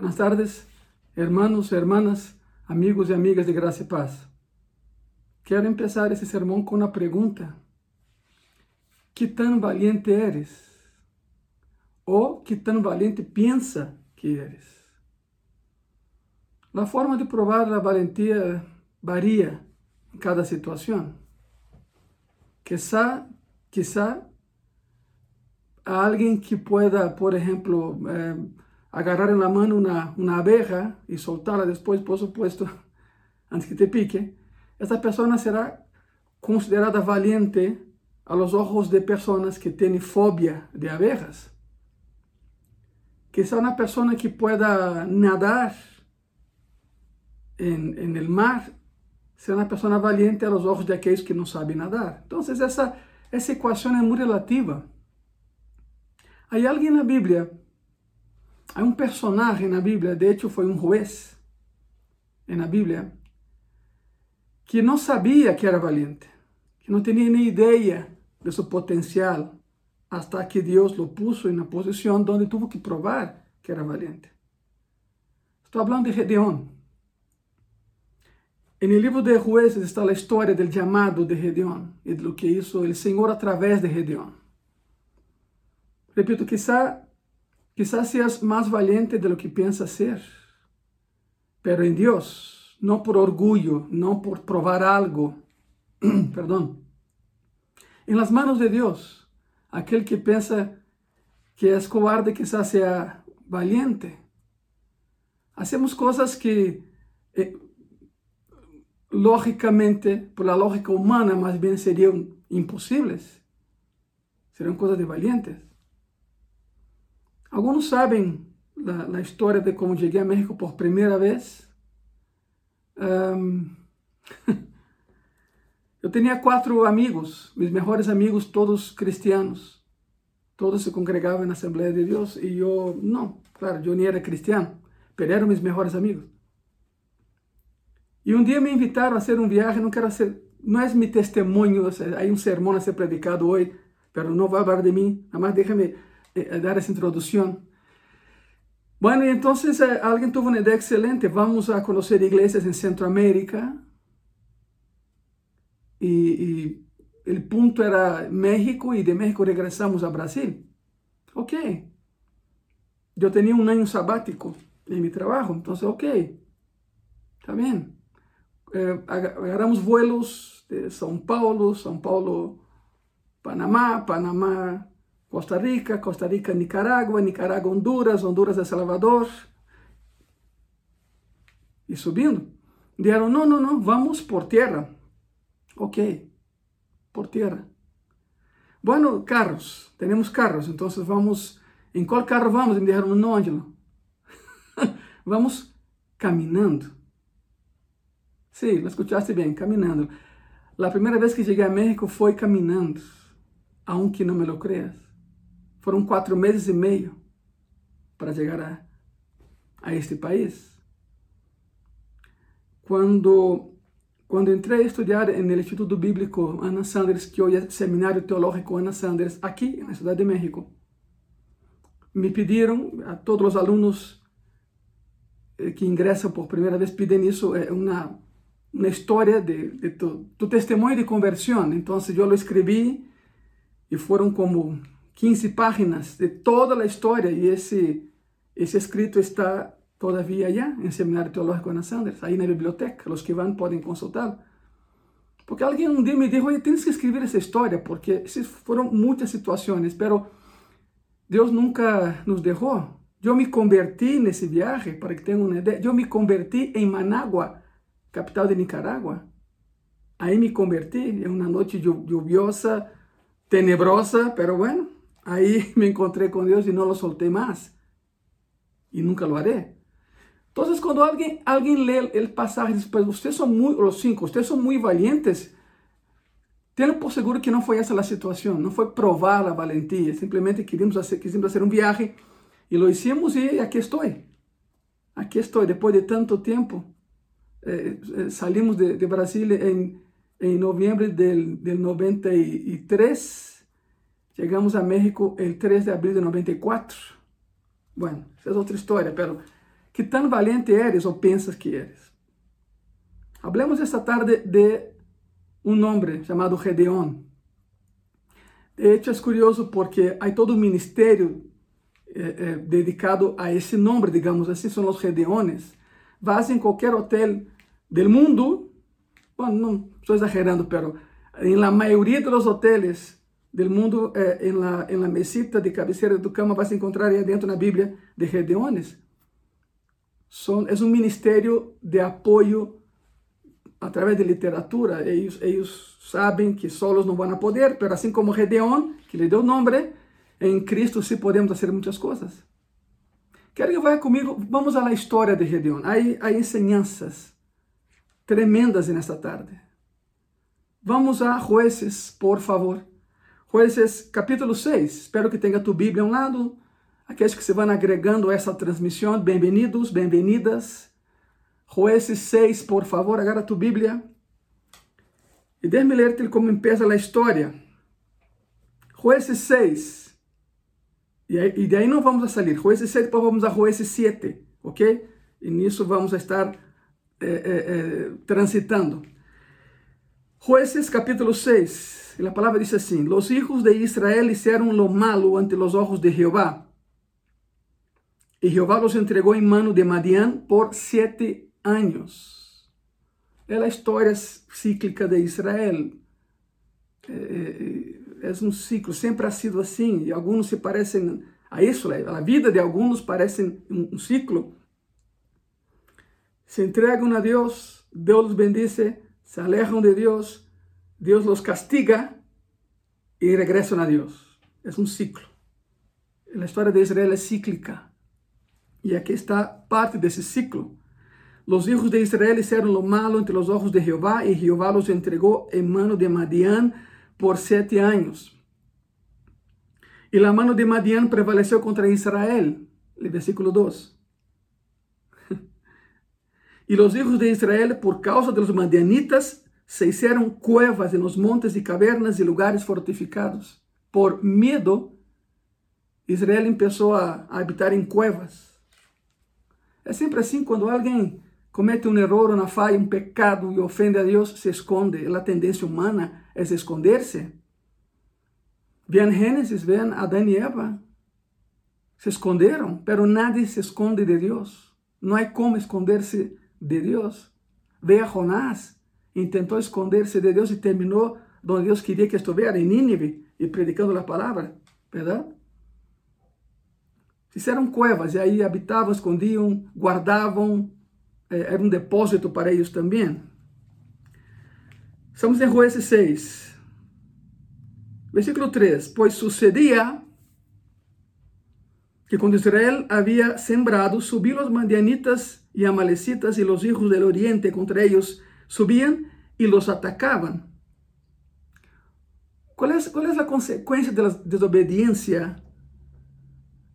Buenas tardes, hermanos, hermanas, amigos y amigas de Gracia y Paz. Quiero empezar esse sermão com uma pergunta. Que tão valiente eres? Ou que tão valiente pensa que eres? A forma de provar a valentia varia em cada situação. Quizá, quizá a alguém que pueda, por exemplo, eh, agarrar en la mano una, una abeja y soltarla después, por supuesto, antes que te pique, esa persona será considerada valiente a los ojos de personas que tienen fobia de abejas. Quizá una persona que pueda nadar en, en el mar será una persona valiente a los ojos de aquellos que no saben nadar. Entonces esa, esa ecuación es muy relativa. Hay alguien en la Biblia Há um personagem na Bíblia, de hecho foi um juez na Bíblia, que não sabia que era valiente, que não tinha nem ideia de seu potencial, hasta que Deus lo puso em uma posição onde tuvo que provar que era valiente. Estou falando de Gedeón. En el de Jueces está a história do chamado de Gedeón e de lo que hizo o Senhor através de Gedeón. Repito, quizá Quizás seas más valiente de lo que piensas ser, pero en Dios, no por orgullo, no por probar algo, perdón. En las manos de Dios, aquel que piensa que es cobarde quizás sea valiente. Hacemos cosas que eh, lógicamente, por la lógica humana, más bien serían imposibles. Serían cosas de valientes. Alguns sabem a história de como cheguei a México por primeira vez. Um, eu tinha quatro amigos, meus melhores amigos, todos cristianos. Todos se congregavam na Assembleia de Deus e eu, não, claro, eu nem era cristiano, mas eram meus melhores amigos. E um dia me invitaram a fazer um viagem, não quero ser, não é meu testemunho, há um sermão a ser predicado hoje, mas não vai falar de mim, mais deixa-me dar essa introdução. Bueno, entonces eh, alguien tuvo una idea excelente. Vamos a conocer iglesias en Centroamérica. Y, el punto era México y de México regresamos a Brasil. Ok. Yo tenía un año sabático en mi trabajo, entonces ok. Está bien. Eh, agarramos vuelos de São Paulo, São Paulo, Panamá, Panamá, Costa Rica, Costa Rica, Nicarágua, Nicarágua, Honduras, Honduras, El Salvador. E subindo. Disseram, não, não, não, vamos por terra. Ok, por terra. Bueno, carros, temos carros, então vamos, em qual carro vamos? Me disseram, não, Ângelo, vamos caminhando. Sim, sí, escutaste bem, caminhando. A primeira vez que cheguei a México foi caminhando, aunque não me lo creas. Foram quatro meses e meio para chegar a, a este país. Quando, quando entrei a estudar no Instituto Bíblico Ana Sanders, que hoje é Seminário Teológico Ana Sanders, aqui na Cidade de México, me pediram a todos os alunos eh, que ingressam por primeira vez, pedem isso, é uma, uma história de, de tu, tu testemunho de conversão. Então, eu escrevi e foram como 15 páginas de toda a história e esse, esse escrito está todavía allá em Seminário Teológico Ana Sanders, aí na biblioteca, os que vão podem consultá-lo. Porque alguém um dia me disse, oye, tens que escrever essa história, porque foram muitas situações, pero Deus nunca nos deixou. Eu me converti nesse viagem, para que tenham uma ideia, eu me converti em Managua, capital de Nicarágua. Aí me converti em uma noite lluviosa, tenebrosa, pero bueno, Ahí me encontré con Dios y no lo solté más. Y nunca lo haré. Entonces, cuando alguien, alguien lee el pasaje, dice, pues ustedes son muy, los cinco, ustedes son muy valientes. Tenho por seguro que não foi essa a situação, não foi provar a valentia, simplesmente queríamos fazer, quisimos fazer um viagem e lo hicimos e aqui estou. Aqui estou, depois de tanto tempo. Eh, eh, salimos de, de Brasília em, em novembro del, del 93 Chegamos a México el 3 de abril de 94. Bueno, esa es otra historia, pero que tan valiente eres ou pensas que eres. Hablemos esta tarde de um homem chamado Gedeón. De hecho, é curioso porque há todo um ministério eh, eh, dedicado a esse nome, digamos assim, são os Gedeones. Vas em qualquer hotel del mundo, bueno, não estou exagerando, pero em la maioria dos hotéis del mundo, eh, en, la, en la mesita de cabeceira do cama, vas encontrar aí dentro na Bíblia de Gedeones. Son, é um ministério de apoio através de literatura. Eles, eles sabem que solos não vão poder, mas assim como Gedeon, que lhe deu nome, em Cristo sim podemos fazer muitas coisas. Quero que vá comigo, vamos à história de Gedeon. Há, há enseñanças tremendas nesta tarde. Vamos a Jueces, por favor. Jueces capítulo 6. Espero que tenha tu Bíblia a um lado. Aqueles que se vão agregando a essa transmissão, bem-vindos, bem-vindas. Jueces 6, por favor, agarra tu Bíblia. E deixe-me ler-te como empieza a história. Jueces 6. E, aí, e de não vamos a sair. Jueces 6, depois vamos a Jueces 7, ok? E nisso vamos a estar eh, eh, eh, transitando. Jueces capítulo 6, e a palavra diz assim: Los hijos de Israel hicieron lo malo ante los ojos de Jehová. E Jehová los entregou em mano de Madian por sete anos. É a história cíclica de Israel. É, é, é um ciclo, sempre ha sido assim. E alguns se parecem a isso, a vida de alguns parece um ciclo. Se entregam a Deus, Deus os bendice, se alejan de Dios, Dios los castiga y regresan a Dios. Es un ciclo. La historia de Israel es cíclica. Y aquí está parte de ese ciclo. Los hijos de Israel hicieron lo malo ante los ojos de Jehová y Jehová los entregó en mano de Madián por siete años. Y la mano de Madián prevaleció contra Israel. El versículo 2. E os hijos de Israel, por causa dos madianitas, se hicieron cuevas en los montes y cavernas y lugares fortificados. Por miedo, Israel empezó a, a habitar em cuevas. É sempre assim, quando alguém comete um erro, uma falha, um pecado e ofende a Deus, se esconde. A tendência humana é esconder-se. Vean Gênesis, vean Adão e Eva. Se esconderam, pero nadie se esconde de Deus. Não há como esconder-se de Deus. Veja Jonás, intentou esconder-se de Deus e terminou onde Deus queria que estivesse, em Nínive, e predicando a palavra, verdade? Fizeram cuevas e aí habitavam, escondiam, guardavam, eh, era um depósito para eles também. Estamos em Juízes 6, versículo 3: Pois sucedia que quando Israel havia sembrado, subiram os mandianitas y amalecitas y los hijos del oriente contra ellos subían y los atacaban. ¿Cuál es, cuál es la consecuencia de la desobediencia?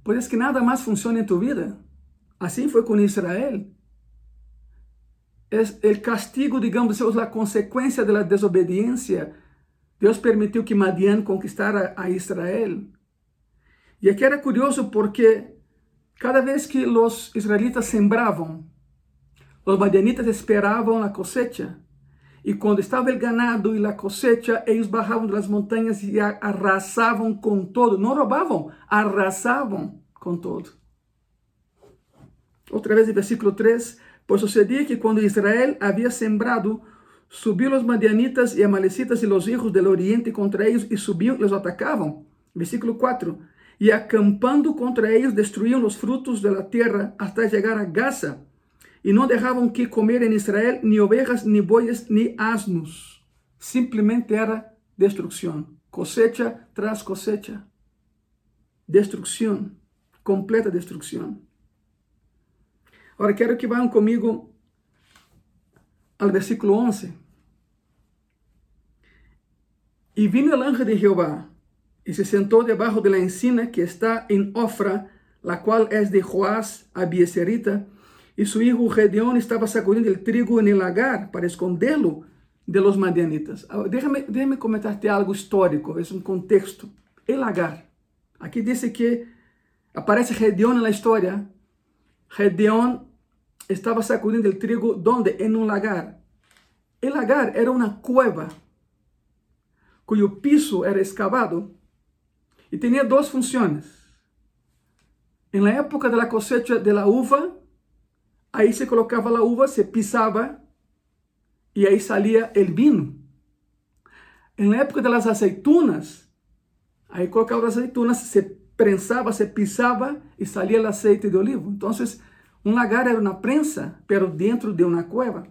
Pues que nada más funciona en tu vida. Así fue con Israel. Es el castigo, digamos, es la consecuencia de la desobediencia. Dios permitió que Madian conquistara a Israel. Y aquí era curioso porque Cada vez que os israelitas sembravam, os madianitas esperavam a cosecha. E quando estava o ganado e a cosecha, eles bajavam das montanhas e arrasavam com todo. Não roubavam, arrasavam com todo. Outra vez, em versículo 3: Pois sucedia que quando Israel havia sembrado, subiu os madianitas e amalecitas e os hijos do oriente contra eles e subiam e os atacavam. Versículo 4: e acampando contra eles destruíam os frutos da terra até chegar a Gaza, e não deixavam que comer em Israel nem ovelhas, nem bois, nem asnos. Simplesmente era destruição, cosecha tras cosecha. Destruição, completa destruição. Agora quero que vão comigo ao versículo 11. E vino o anjo de Jeová y se sentó debajo de la encina que está en Ofra, la cual es de Joás Abieserita, y su hijo Gedeón estaba sacudiendo el trigo en el lagar para esconderlo de los madianitas. Déjame, déjame comentarte algo histórico, es un contexto. El lagar. Aquí dice que aparece Gedeón en la historia. Gedeón estaba sacudiendo el trigo, ¿dónde? En un lagar. El lagar era una cueva cuyo piso era excavado y tenía dos funciones. En la época de la cosecha de la uva, ahí se colocaba la uva, se pisaba y ahí salía el vino. En la época de las aceitunas, ahí colocaba las aceitunas, se prensaba, se pisaba y salía el aceite de olivo. Entonces, un lagar era una prensa, pero dentro de una cueva.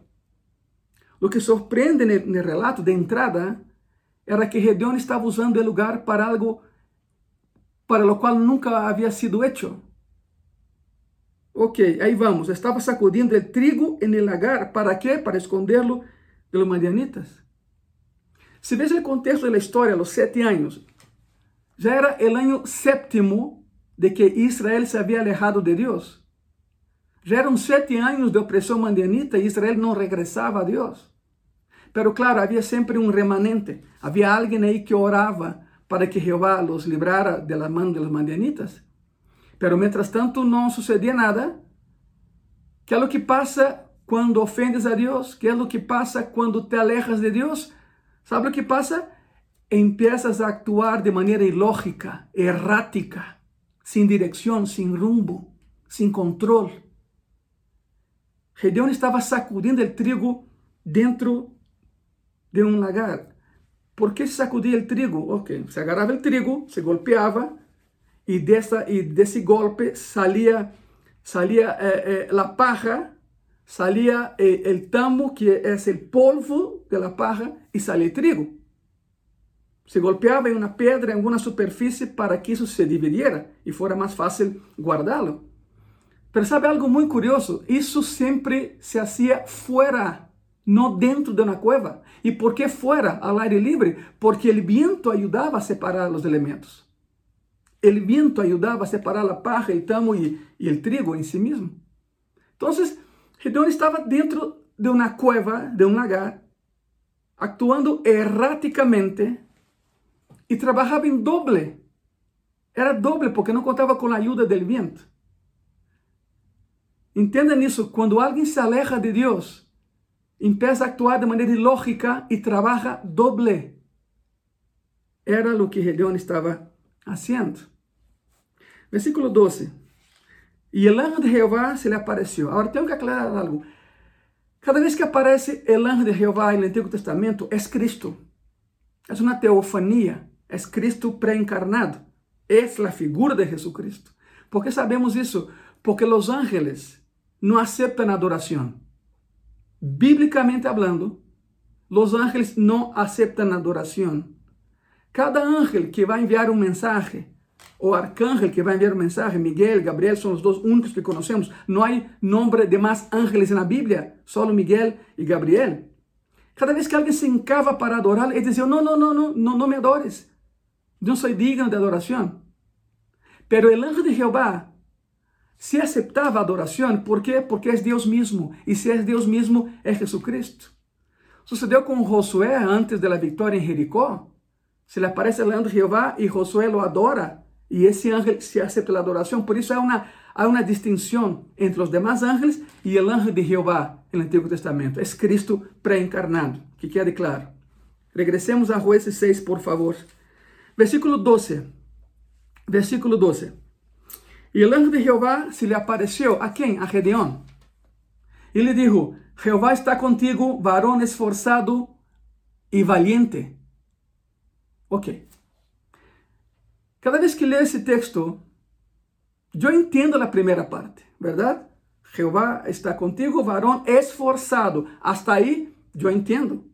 Lo que sorprende en el relato de entrada era que Gedeón estava usando o lugar para algo para lo qual nunca havia sido hecho. Ok, aí vamos. Estava sacudindo o trigo en el lagar. ¿Para quê? Para esconderlo de los madianitas. Se veja o contexto da história, los sete anos, já era o ano séptimo de que Israel se havia alejado de Deus. Já eram sete anos de opressão madianita e Israel não regressava a Deus. Pero claro, havia sempre um remanente. Havia alguém aí que orava para que Jeová los librara de la mão de los madianitas. Pero mientras tanto não sucedia nada. Que é o que passa quando ofendes a Deus? Que é o que passa quando te alejas de Deus? Sabe o que passa? Empiezas a actuar de maneira ilógica, errática, sem direção, sem rumbo, sem controle. Gedeão estava sacudindo o trigo dentro de um lagar. ¿Por que sacudia o trigo? Ok, se agarrava o trigo, se golpeava e dessa e desse golpe salia salia eh, eh, paja, salia eh, tamo que é o polvo de la paja e salia o trigo. Se golpeava em uma pedra, em alguma superfície para que isso se dividiera e fora mais fácil guardá-lo. Mas sabe algo muito curioso? Isso sempre se hacía fora no dentro de uma cueva. E por que fora, ao aire livre? Porque o viento ajudava a separar os elementos. O viento ajudava a separar a paja, o tamo e, e trigo em si mesmo. Então, Gedeon estava dentro de uma cueva, de um lagar, actuando erraticamente e trabalhava em doble. Era doble porque não contava com a ajuda do viento. Entendam isso, quando alguém se aleja de Deus, empieza a actuar de maneira ilógica e trabalha doble. Era o que Gedeón estava haciendo. Versículo 12. E o anjo de Jeová se lhe apareceu. Agora tenho que aclarar algo. Cada vez que aparece o anjo de Jeová no Antigo Testamento, é Cristo. É uma teofania. É Cristo pré-encarnado. É a figura de Jesucristo. Por que sabemos isso? Porque os ángeles não aceitam adoração. Bíblicamente hablando, los ángeles no aceptan adoración. Cada ángel que va a enviar un mensaje, o arcángel que va a enviar un mensaje, Miguel, Gabriel, son los dos únicos que conocemos. No hay nombre de más ángeles en la Biblia, solo Miguel y Gabriel. Cada vez que alguien se encava para adorar, él dice, no, no, no, no, no, no me adores. Yo no soy digno de adoración. Pero el ángel de Jehová se aceptava a adoração, por quê? Porque é Deus mesmo. E se é Deus mesmo, é Jesucristo. Sucedeu com Josué antes da vitória em Jericó. Se lhe aparece o anjo de Jeová e Josué lo adora. E esse anjo se acepta a adoração. Por isso há uma, há uma distinção entre os demais ángeles e o anjo de Jeová no Antigo Testamento. É Cristo pré-encarnado, que quede claro. Regressemos a Jueces 6, por favor. Versículo 12. Versículo 12. E o anjo de Jeová se lhe apareceu a quem? A Gedeón. E lhe dijo: Jeová está contigo, varão esforçado e valiente. Ok. Cada vez que leio esse texto, eu entendo a primeira parte, verdade? Jeová está contigo, varão esforçado. Hasta aí, eu entendo.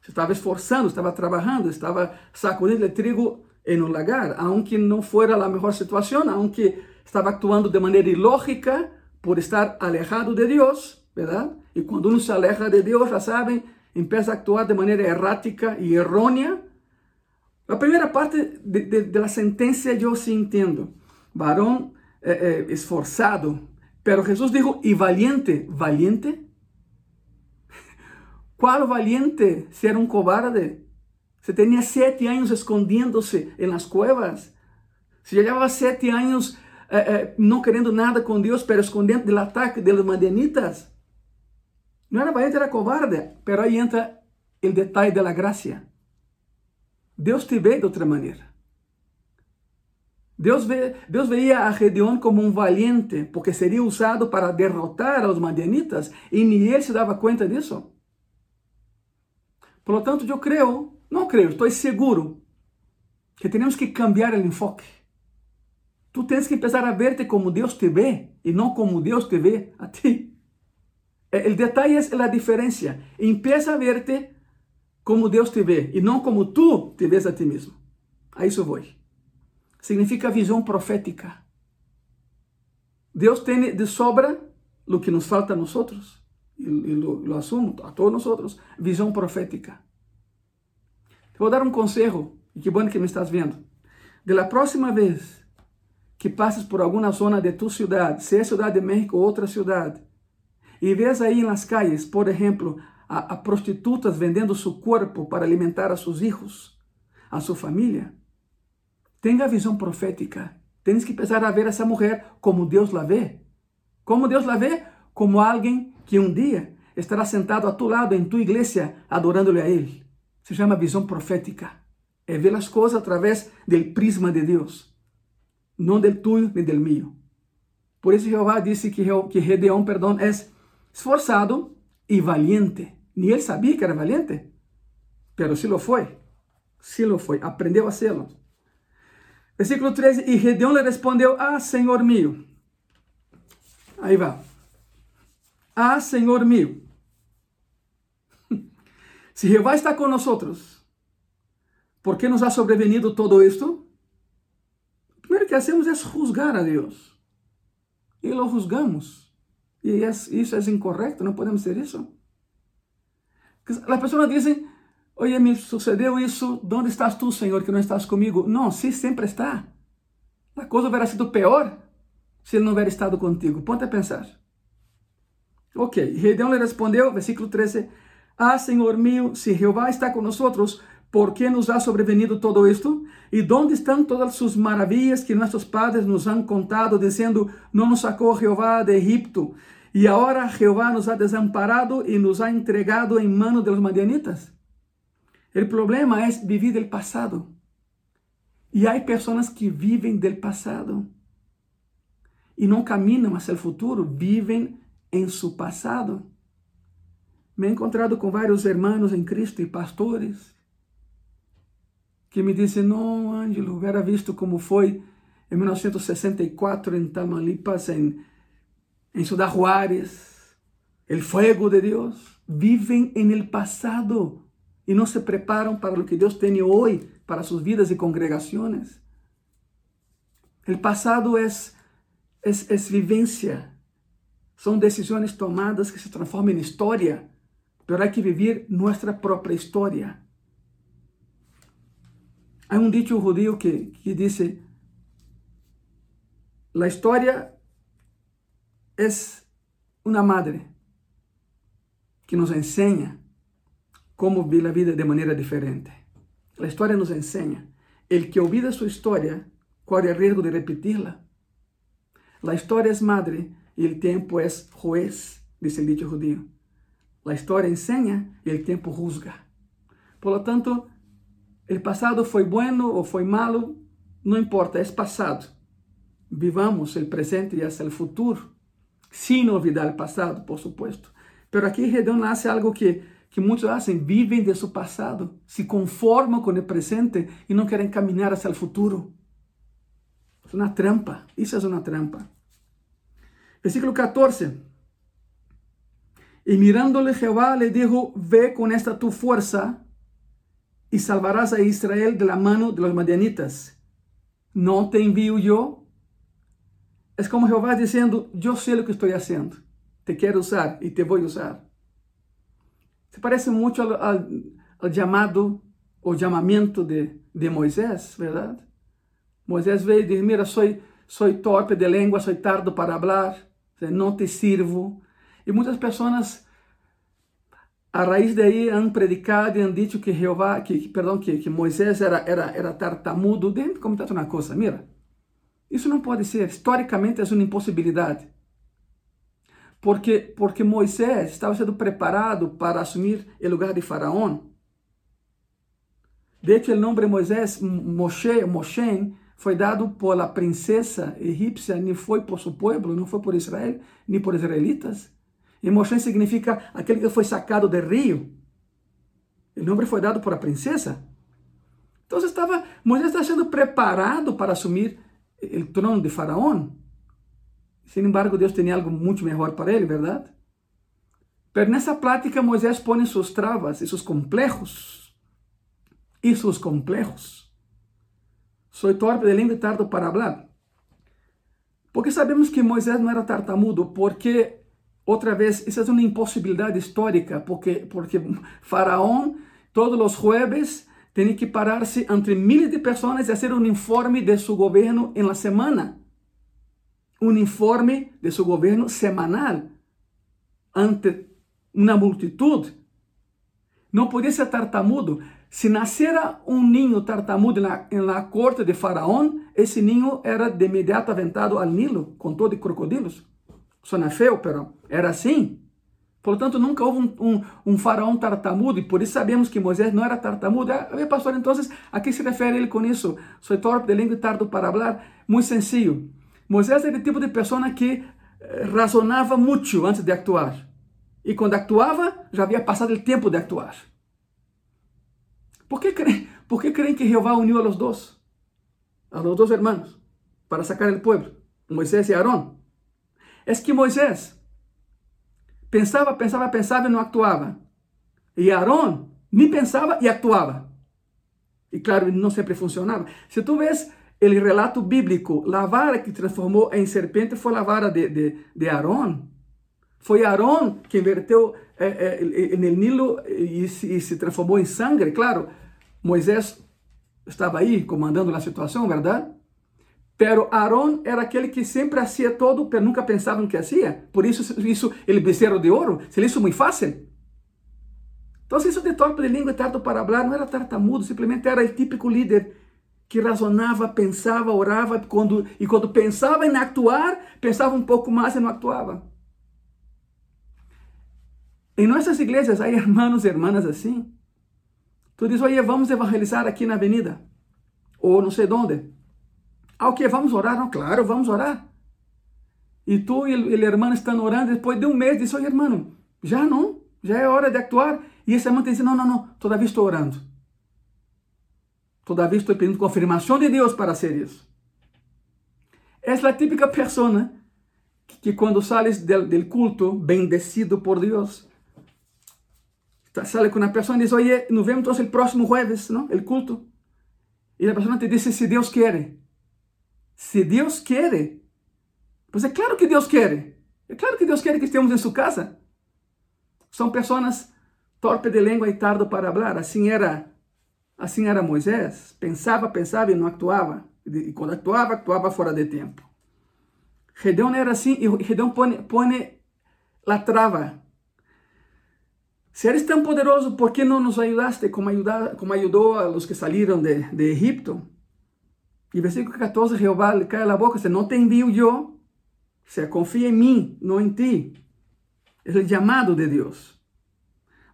Você estava esforçando, estava trabalhando, estava sacudindo o trigo em um lagar, aunque não fora a melhor situação, aunque estava actuando de maneira ilógica por estar alejado de Deus, ¿verdad? E quando uno se aleja de Deus, já sabem, empieza a actuar de maneira errática e errônea. A primeira parte de, de, de la sentencia eu sim entendo. Varão eh, eh, esforçado. Pero Jesus dijo, e valiente. ¿Valiente? Qual valiente? Se era um cobarde. Se tinha sete anos escondiendo-se em las cuevas. Se llevava sete anos eh, eh, não querendo nada com Deus, pero escondendo do ataque dos madianitas. Não era valiente, era covarde. Pero aí entra o detalhe da graça. Deus te vê de outra maneira. Deus, ve, Deus veía a Gedeón como um valiente, porque seria usado para derrotar a los madianitas, e nem ele se dava conta disso. Por lo tanto, eu creio, não creio, estou seguro, que temos que cambiar o enfoque. Tu tens que começar a verte como Deus te vê, e não como Deus te vê a ti. O detalhe é a diferença. Empieza a verte como Deus te vê, e não como tu te vês a ti mesmo. A isso vou significa visão profética. Deus tem de sobra o que nos falta a nós outros, e, lo, lo assumo a todos nós outros, visão profética. Te vou dar um conselho, e que bom que me estás vendo. De la próxima vez que passes por alguma zona de tu cidade, se é Cidade de México ou outra cidade, e vês aí nas calles, por exemplo, a, a prostitutas vendendo seu corpo para alimentar a seus filhos, a sua família, Tenha a visão profética. Tens que pensar a ver essa mulher como Deus la vê. Como Deus la vê? Como alguém que um dia estará sentado a tu lado em tua igreja adorando-lhe a Ele. Se chama visão profética. É ver as coisas através do prisma de Deus, não del tuyo nem del mío. Por isso Jeová disse que, que perdão, é esforçado e valiente. Nem ele sabia que era valiente, pero se lo foi. Se lo foi, aprendeu a serlo. Versículo 13, e Gedeão lhe respondeu, ah, Senhor meu. Aí vai. Ah, Senhor meu. Se Jeová está com nós, ¿por que nos ha sobrevenido todo isto? O primeiro que hacemos é juzgar a Deus. E lo juzgamos. E isso é incorreto, não podemos ser isso. As pessoas dizem, Oye, me sucedeu isso, onde estás tu, Senhor, que não estás comigo? Não, sim, sempre está. A coisa hubiera sido pior se ele não hubiera estado contigo. Ponte a pensar. Ok, Gedeão lhe respondeu, versículo 13, Ah, Senhor mío, se Jeová está nós, ¿por que nos ha sobrevenido todo isto? E onde estão todas suas maravilhas que nossos padres nos han contado, dizendo, não nos sacou Jeová de Egipto, e agora Jeová nos ha desamparado e nos ha entregado em mano de los madianitas? O problema é viver do passado. E há pessoas que vivem do passado e não caminham hacia o futuro, vivem em seu passado. Me he encontrado com vários irmãos em Cristo e pastores que me dizem: Não, Ângelo, hubiera visto como foi em 1964 em Tamaulipas, em, em Ciudad Juárez, o fuego de Deus. Vivem em el passado e não se preparam para o que Deus tem hoje para suas vidas e congregações. O passado é, é, é vivência, são decisões tomadas que se transformam em história, mas há que viver nossa própria história. Há um dito judío que, que diz: a história é uma madre que nos ensina como ver a vida de maneira diferente. A história nos ensina. El que olvida sua história corre o risco de repeti-la. A história é madre e o tempo é juez, diz o dicho judío. A história ensina e o tempo juzga. Por lo tanto, o passado foi bueno ou foi malo, não importa, é passado. Vivamos o presente e hasta o futuro, sem olvidar o passado, por supuesto. Pero aqui Redão nasce algo que que muitos fazem, vivem de seu passado, se conformam com o presente e não querem caminhar hacia o futuro. É uma trampa, isso é uma trampa. Versículo 14. E mirándole Jehová le dijo, ve con esta tu fuerza y salvarás a Israel de la mano de los madianitas. ¿No te envío yo? Es como Jehová diciendo, yo sé lo que estoy haciendo. Te quiero usar y te voy a usar. Se parece muito ao, ao, ao chamado, o chamamento de, de Moisés, verdade? Moisés veio e disse, mira, sou, sou torpe de língua, sou tardo para falar, não te sirvo. E muitas pessoas, a raiz daí, han predicado e han dicho que Jeová, que perdão, que, que Moisés era, era, era tartamudo. Déjame comentar uma coisa, mira. Isso não pode ser. Historicamente é uma impossibilidade. Porque, porque Moisés estava sendo preparado para assumir o lugar de Faraó. De hecho, o nome Moisés, Moshe, Moshe, foi dado por a princesa egípcia, nem foi por seu povo, não foi por Israel, nem por israelitas. E Moshe significa aquele que foi sacado do rio. O nome foi dado por a princesa. Então estava, Moisés está sendo preparado para assumir o trono de Faraó. Sin embargo, Deus tinha algo muito melhor para ele, verdade? Pero nessa prática, Moisés põe suas travas e seus complejos. E seus complejos. Sou torpe de e tardo para falar. Porque sabemos que Moisés não era tartamudo, porque, outra vez, isso é uma impossibilidade histórica, porque, porque Faraó, todos os jueves, tinha que parar-se entre miles de pessoas e fazer um informe de seu governo em la semana. Um informe de seu governo semanal ante uma multitud. Não podia ser tartamudo. Se nascera um ninho tartamudo na, na corte de Faraó, esse ninho era de imediato aventado ao Nilo, com todo de crocodilos. Sona feio, pero era assim. Portanto, nunca houve um, um, um, faraó tartamudo, e por isso sabemos que Moisés não era tartamudo. Ah, pastor, então, a que se refere ele com isso? Sou torpe de língua e tardo para falar? Muito sencillo. Moisés era o tipo de pessoa que eh, razonava muito antes de actuar. E quando actuava, já havia passado o tempo de actuar. ¿Por qué creen, por qué creen que Jehová unió a los dos? A los dos hermanos, para sacar el pueblo, Moisés y Aarón. Es que Moisés pensava, pensava, pensava e não actuava. E Aarón nem pensava e actuava. E claro, não sempre funcionava. Se tu vês o relato bíblico, a vara que transformou em serpente foi a vara de, de, de. Foi Aarón que inverteu eh, eh, no Nilo e, e se transformou em sangue. Claro, Moisés estava aí comandando a situação, verdade? Pero Aarón era aquele que sempre hacía todo, nunca pensava no que hacía. Por isso hizo el becerro de ouro. Se le hizo muito fácil. Então, isso de torpe de língua e tardo para falar não era tartamudo, simplesmente era o típico líder que razonava, pensava, orava, quando, e quando pensava em actuar, pensava um pouco mais e não actuava. Em nossas igrejas há irmãos e irmãs assim. Tu diz, oye, vamos evangelizar aqui na avenida. Ou não sei onde. Ah, que? Vamos orar? Não, claro, vamos orar. E tu e o irmão estão orando, depois de um mês, diz, oye, irmão, já não, já é hora de actuar. E esse irmão diz, não, não, não, todavia estou orando. Todavia estou pedindo confirmação de Deus para ser isso. Essa é a típica pessoa que, que quando sales del culto, bendecido por Deus, sale com uma pessoa e diz, oye, nos vemos então o próximo jueves, ¿no? El culto. E a pessoa te diz, se Deus quer. Se Deus quer. Pois é claro que Deus quer. É claro que Deus quer que estejamos em sua casa. São pessoas torpe de língua e tardo para falar. Assim era, assim era Moisés. Pensava, pensava e não actuava. E quando actuava, actuava fora de tempo. Gedeão era assim e Gedeão põe, põe a trava Se eres tão poderoso, ¿por que não nos ajudaste como, como ayudó a los que saíram de, de Egipto? E versículo 14, Jeová le cae la boca, dice, no te envío yo, o sea, confía en mí, no en ti. Es el llamado de Dios.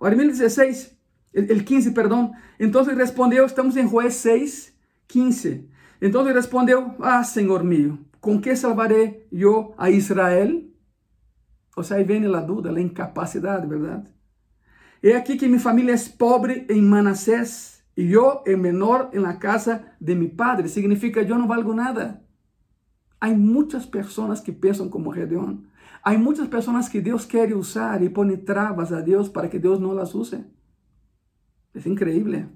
Ahora, 1016, el, el 15, perdón. Entonces respondió, estamos en juez 6, 15. Entonces respondió, ah, Señor mío, ¿con qué salvaré yo a Israel? O sea, ahí viene la duda, la incapacidad, ¿verdad? He aqui que minha família é pobre em Manassés e eu é menor em la casa de mi padre. Significa eu não valgo nada. Há muitas pessoas que pensam como Gedeon. Há muitas pessoas que Deus quer usar e põe travas a Deus para que Deus não las use. É incrível.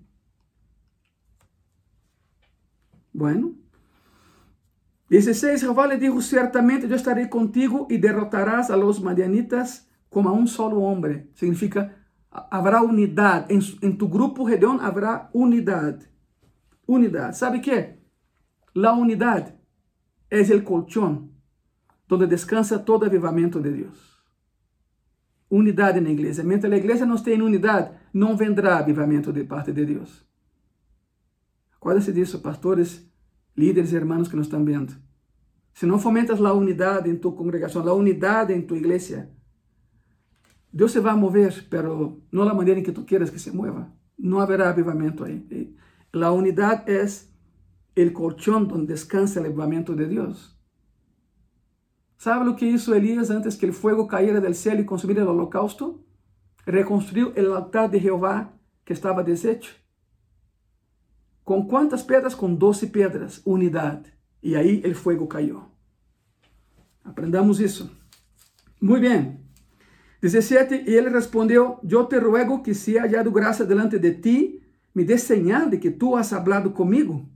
Bueno. 16. Jehová le dijo, certamente eu estarei contigo e derrotarás a los madianitas como a um solo homem. Significa, haverá unidade. Em, em tu grupo Redeon haverá unidade. Unidade. Sabe o que? La unidade é o colchão onde descansa todo avivamento de Deus. Unidade na igreja. Mientras a igreja não tem unidade, não vendrá avivamento de parte de Deus. Acuérdense disso, pastores, líderes irmãos que nos estão vendo. se não fomentas a unidade em tu congregação, a unidade em tu igreja, Deus se vai mover, pero não da maneira em que tu queres que se mueva. Não haverá avivamento aí. A unidade é o colchão onde descansa o avivamento de Deus. ¿Sabe o que hizo Elías antes que o fogo caíra del cielo e consumira o holocausto? Reconstruiu o altar de Jeová que estava deshecho. Com quantas pedras? Com doze pedras, unidade. E aí o fogo caiu. Aprendamos isso. Muito bem. 17, e ele respondeu, eu te ruego que se hallado graça delante de ti, me dê señal de que tú has hablado comigo.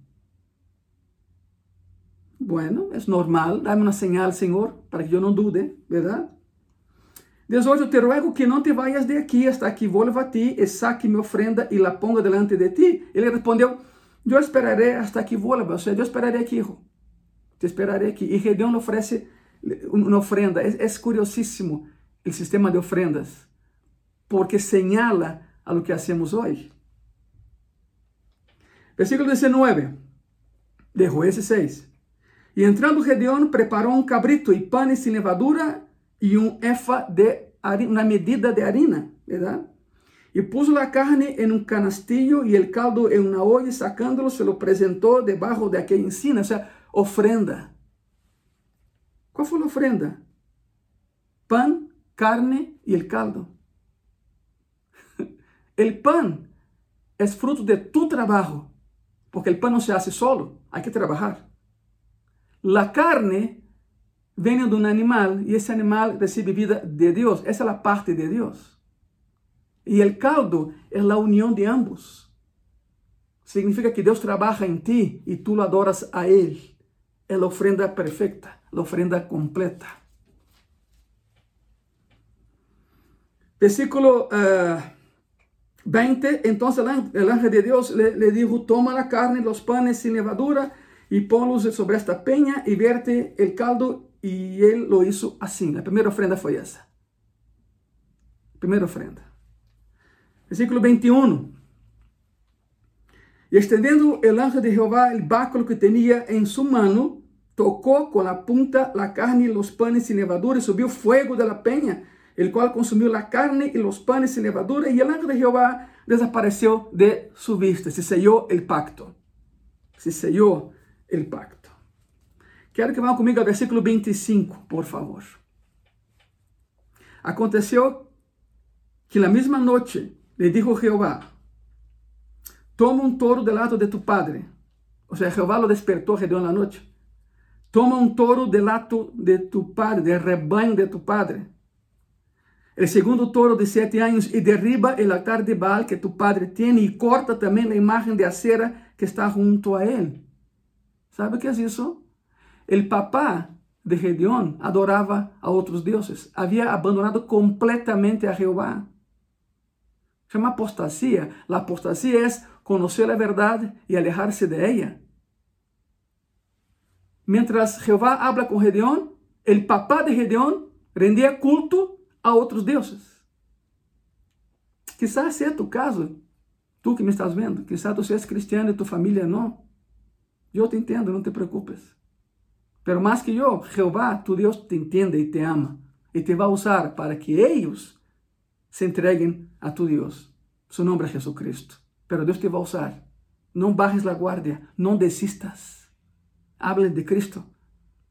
Bueno, é normal, dá-me uma señal, Senhor, para que eu não dude, verdade? 18, te ruego que não te vayas de aqui hasta que vuelva a ti e saque minha ofrenda e la ponga delante de ti. Ele respondeu, eu esperaré hasta que vuelva, ou seja, eu esperaré aqui, hijo. Te esperaré aqui. E Gedeon oferece uma ofrenda. É curiosíssimo o sistema de ofrendas, porque señala a lo que hacemos hoje. Versículo 19 de Jueces 6. E entrando Gedeón, preparou um cabrito e panes sem levadura e um efa de harina, uma medida de harina, verdade? E puso a carne em um canastillo e o caldo em uma olla, sacándolo, se lo apresentou debaixo de aquela encina, ou seja, ofrenda. Qual foi a ofrenda? Pan carne y el caldo. El pan es fruto de tu trabajo, porque el pan no se hace solo, hay que trabajar. La carne viene de un animal y ese animal recibe vida de Dios, esa es la parte de Dios. Y el caldo es la unión de ambos. Significa que Dios trabaja en ti y tú lo adoras a Él. Es la ofrenda perfecta, la ofrenda completa. Versículo uh, 20, entonces el ángel de Dios le, le, dijo, toma la carne, los panes sin levadura y ponlos sobre esta peña y vierte el caldo. Y él lo hizo así. La primera ofrenda fue esa. Primera ofrenda. Versículo 21. Y extendiendo el ángel de Jehová el báculo que tenía en su mano, tocó con la punta la carne y los panes sin levadura y subió fuego de la peña el cual consumió la carne y los panes sin levadura, y el ángel de Jehová desapareció de su vista. Se selló el pacto. Se selló el pacto. Quero que vá comigo ao versículo 25, por favor. Aconteceu que na mesma noite lhe dijo Jeová: Toma um toro del lado de tu padre. Ou seja, Jeová lo despertou Gedeón na noite. Toma um toro del lado de tu padre, del rebanho de tu padre el segundo toro de siete años y derriba el altar de Baal que tu padre tiene y corta también la imagen de acera que está junto a él. ¿Sabe qué es eso? El papá de Gedeón adoraba a otros dioses, había abandonado completamente a Jehová. Se llama apostasía. La apostasía es conocer la verdad y alejarse de ella. Mientras Jehová habla con Gedeón, el papá de Gedeón rendía culto a outros deuses. Quizás seja tu caso, tu que me estás vendo, quizás tu seas cristiano e tu família não. Eu te entendo, não te preocupes. Pero mais que eu, Jeová, tu Deus te entende e te ama e te vai usar para que eles se entreguem a tu Deus. Su nome é Jesucristo. Pero Deus te vai usar. Não bajes la guardia, não desistas. Hable de Cristo.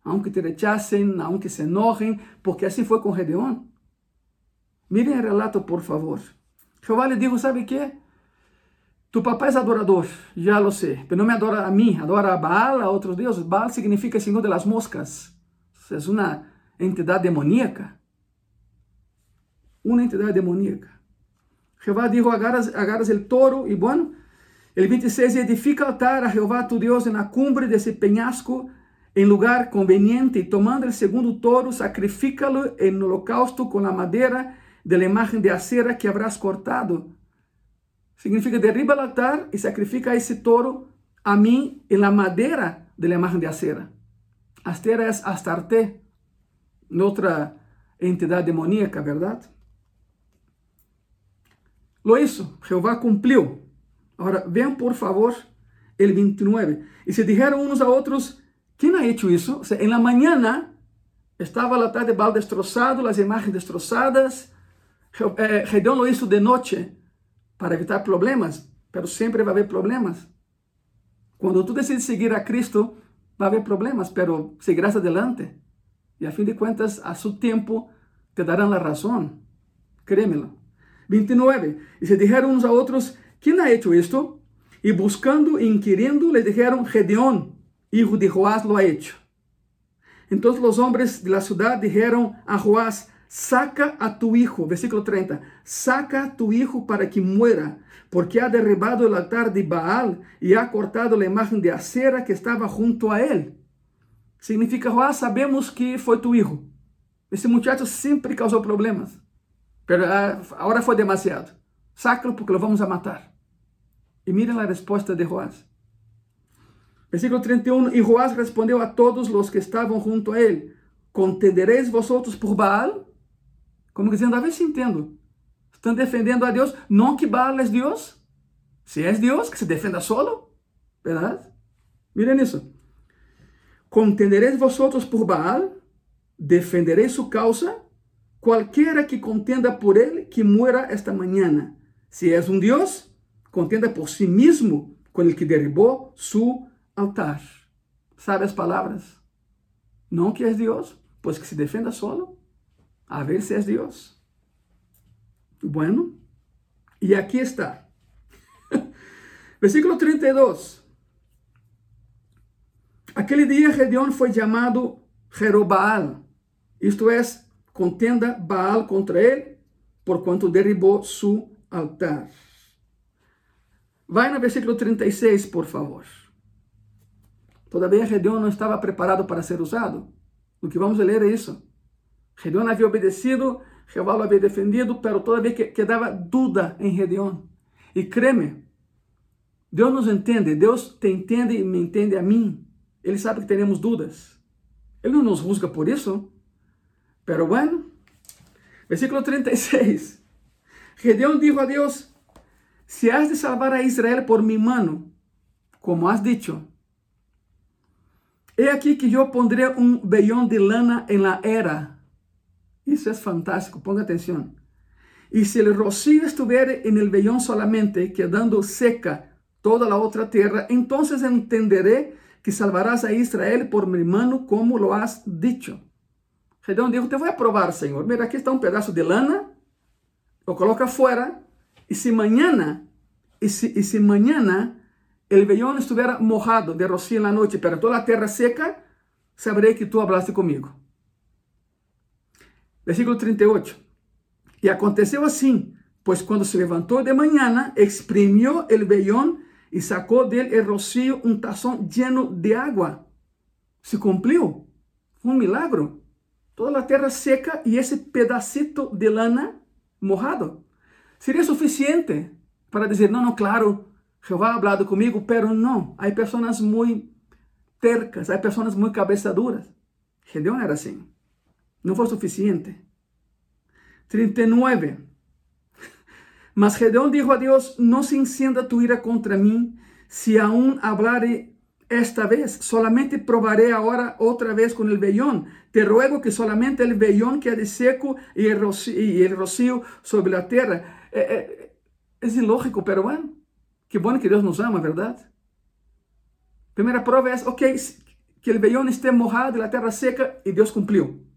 Aunque te rechacen, aunque se enojen, porque assim foi com Gedeón. Miren el relato, por favor. Jehová le dijo, ¿sabe qué? Tu papá es adorador, ya lo sé, pero no me adora a mí, adora a Baal, a otros dioses. Baal significa Señor de las moscas. Es una entidad demoníaca. Una entidad demoníaca. Jehová dijo, agarras, agarras el toro y bueno, el 26 edifica altar a Jehová tu Dios en la cumbre de ese peñasco en lugar conveniente y tomando el segundo toro, sacrifícalo en holocausto con la madera de la imagen de acera que habrás cortado. Significa derriba el altar y sacrifica ese toro a mí en la madera de la imagen de acera. Astera es Astarte, otra entidad demoníaca, ¿verdad? Lo hizo, Jehová cumplió. Ahora, vean por favor el 29. Y se dijeron unos a otros, ¿Quién ha hecho eso? O sea, en la mañana estaba la tarde bal destrozado, las imágenes destrozadas. Eh, Gedeón lo hizo de noche para evitar problemas, pero siempre va a haber problemas. Cuando tú decides seguir a Cristo, va a haber problemas, pero seguirás adelante. Y a fin de cuentas, a su tiempo, te darán la razón. Créemelo. 29. Y se dijeron unos a otros, ¿quién ha hecho esto? Y buscando e inquiriendo, le dijeron, Gedeón, hijo de Joás, lo ha hecho. Entonces los hombres de la ciudad dijeron a Joás, saca a tu hijo, versículo 30, saca a tu hijo para que muera, porque ha derribado el altar de Baal y ha cortado la imagen de acera que estaba junto a él. Significa, Joás, sabemos que fue tu hijo. Esse muchacho sempre causou problemas. Pero ah, agora foi demasiado. Sácalo porque lo vamos a matar. E miren a resposta de Joás. Versículo 31. E Joás respondeu a todos os que estavam junto a ele: Contendereis vosotros por Baal? Como dizendo, a ver se entendo. Estão defendendo a Deus, não que é Deus. Se é Deus, que se defenda solo. Verdade? Miren isso. Contendereis vosotros por Baal? defenderé su causa, cualquiera que contenda por él, que muera esta mañana. Si es un Dios, contenda por sí mismo con el que derribó su altar. ¿Sabe as palavras? Não que é Deus, pois que se defenda solo, a é Deus. Bueno, e aqui está. Versículo 32. Aquele dia Gedeón foi chamado Jerobaal, isto é, contenda Baal contra ele, por quanto derribou su altar. Vai no versículo 36, por favor. Todavia Gedeon não estava preparado para ser usado. O que vamos ler é isso. Gedeon havia obedecido, Jeová o havia defendido, pero todavia quedava dúvida em Gedeon. E creme, Deus nos entende, Deus te entende e me entende a mim. Ele sabe que teremos dúvidas. Ele não nos juzga por isso. Pero bueno, versículo 36. Gedeón dijo a Dios, si has de salvar a Israel por mi mano, como has dicho, he aquí que yo pondré un vellón de lana en la era. Eso es fantástico, ponga atención. Y si el rocío estuviere en el vellón solamente, quedando seca toda la otra tierra, entonces entenderé que salvarás a Israel por mi mano, como lo has dicho. Gedeão dijo, te voy a probar, Senhor. Mira, aqui está um pedaço de lana, lo coloca fora, e se mañana, e se, e se mañana el vellón estuviera mojado de rocío en la noche, pero toda la tierra seca, sabré que tú hablaste conmigo. Versículo 38. E aconteceu assim, pois quando se levantou de manhã, exprimiu el vellón e sacou dele el rocío um tazón lleno de água. Se cumpriu. Foi um milagro toda a terra seca e esse pedacito de lana mojado. Seria suficiente para dizer, não, não, claro, Jeová ha hablado comigo, pero não. Há pessoas muito tercas, há pessoas muito cabeça duras. Gedeón era assim. Não foi suficiente. 39. Mas Gedeón dijo a Deus, não se encienda tu ira contra mim, se aún hablare esta vez, solamente probaré ahora otra vez con el vellón. Te ruego que solamente el vellón quede seco y el rocío, y el rocío sobre la tierra. Eh, eh, es ilógico, pero bueno, qué bueno que Dios nos ama, ¿verdad? Primera prueba es, ok, que el vellón esté mojado y la tierra seca y Dios cumplió.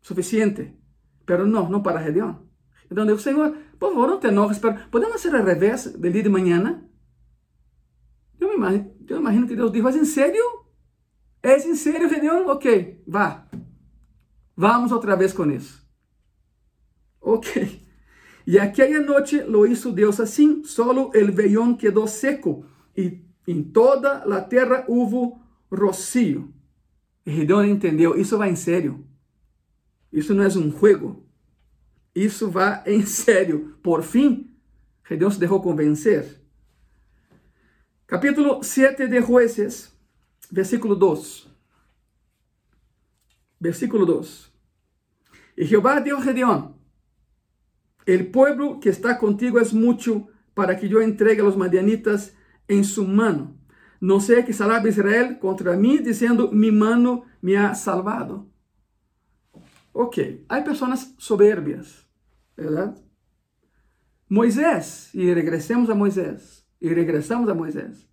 Suficiente. Pero no, no para Gedeón. Entonces, digo, Señor, por favor, no te enojes, pero podemos hacer al revés del día de mañana. Yo me imagino, me imagino que Deus dijo, ¿es en serio? ¿Es en serio, Gedeón? Ok, vá. Vamos outra vez com isso. Ok. E aquela noite lo hizo Deus assim, solo el vellón quedou seco e em toda a terra houve rocío. E Gedeón entendeu, isso vai em sério. Isso não é um jogo. Isso vai em sério. Por fim, Gedeón se deixou convencer. Capítulo 7 de Jueces, versículo 2. Versículo 2. Y Jehová dijo a Gedeón, el pueblo que está contigo es mucho para que yo entregue a los madianitas en su mano. no sea que salga Israel contra mí diciendo, mi mano me ha salvado. Ok, hay personas soberbias, ¿verdad? Moisés, y regresemos a Moisés, y regresamos a Moisés.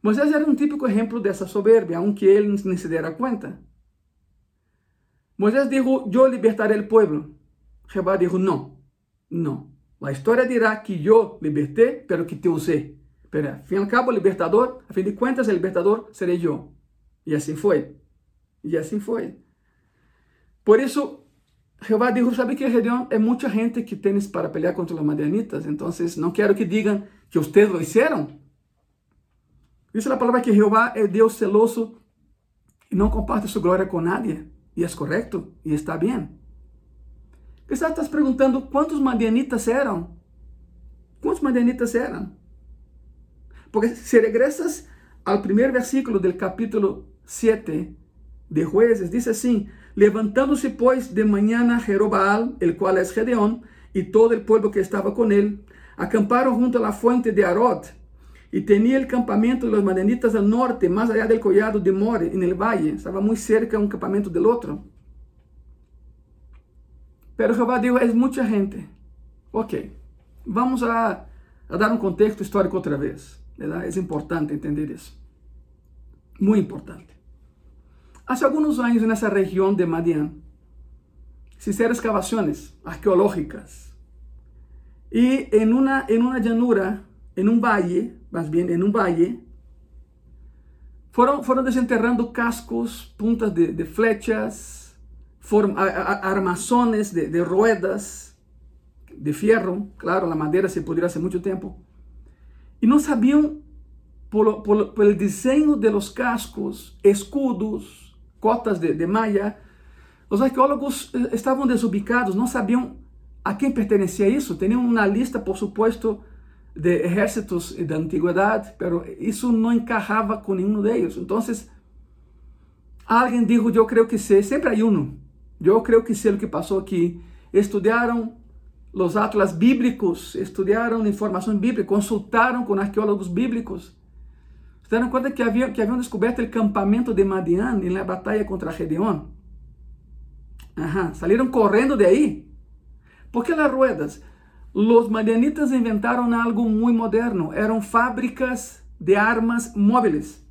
Moisés era um típico exemplo dessa soberbia, aunque ele nem se dera cuenta. Moisés dijo, yo libertaré el pueblo. Jehová dijo, no, no. La historia dirá que yo liberté, pero que te usé. Pero al fin cabo, libertador, a fin de cuentas, el libertador seré yo. Y así fue. Y así fue. Por eso, Jehová dijo, ¿sabe que Gedeón? Hay mucha gente que tienes para pelear contra los madianitas. Entonces, no quiero que digan que ustedes lo hicieron. Dice la palabra que Jehová es Dios celoso y no comparte su gloria con nadie. Y es correcto, y está bien. Quizás estás preguntando, ¿cuántos madianitas eran? ¿Cuántos madianitas eran? Porque si regresas al primer versículo del capítulo 7 de Jueces, dice así, levantándose pues de mañana Jerobaal, el cual es Gedeón, y todo el pueblo que estaba con él, acamparon junto a la fuente de Arod, y tenía el campamento de los madianitas al norte, más allá del collado de More, en el valle. Estaba muy cerca un campamento del otro. Pero Jehová dijo, es mucha gente. Ok, vamos a, dar un contexto histórico otra vez. Es importante entender eso. Muy importante. Hace algunos años en esa región de Madian, se hicieron excavaciones arqueológicas. Y en una, en una llanura, en un valle, más bien en un valle, fueron, fueron desenterrando cascos, puntas de, flechas, armazones de, ruedas, de fierro, claro, la madera se pudrió hace mucho tiempo, y no sabían por el diseño de los cascos, escudos, cotas de, de los arqueólogos eh, estaban desubicados, no sabían a quién pertenecía eso, tenían una lista, por supuesto, de ejércitos de antigüedad, pero eso no encajaba con ninguno de ellos. Entonces, alguien dijo, yo creo que sé, siempre hay uno, yo creo que sé lo que pasó aquí. Estudiaron los atlas bíblicos, estudiaron información bíblica, consultaron con arqueólogos bíblicos. Se dieron cuenta que, había, que habían descubierto el campamento de Madian en la batalla contra Gedeón. Ajá, salieron corriendo de ahí. ¿Por qué las ruedas? Los madianitas inventaron algo muy moderno. Eran fábricas de armas móviles.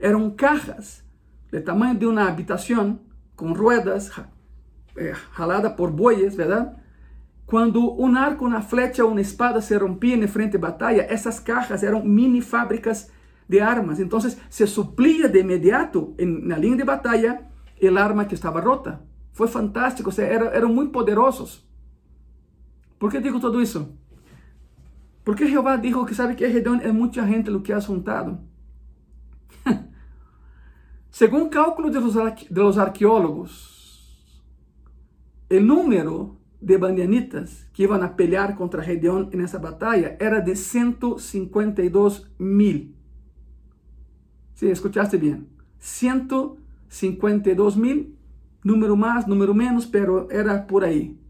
Eran cajas del tamaño de una habitación con ruedas eh, jalada por bueyes, ¿verdad? Cuando un arco, una flecha o una espada se rompían en frente de batalla, esas cajas eran mini fábricas de armas. Entonces se suplía de inmediato en la línea de batalla el arma que estaba rota. Fue fantástico, o sea, eran, eran muy poderosos. ¿Por qué digo todo eso? Porque Jehová dijo que sabe que Gedeón es mucha gente lo que ha juntado. Según cálculo de los, de los arqueólogos, el número de bandianitas que iban a pelear contra Gedeón en esa batalla era de 152 mil. Sí, escuchaste bien. 152 mil, número más, número menos, pero era por ahí.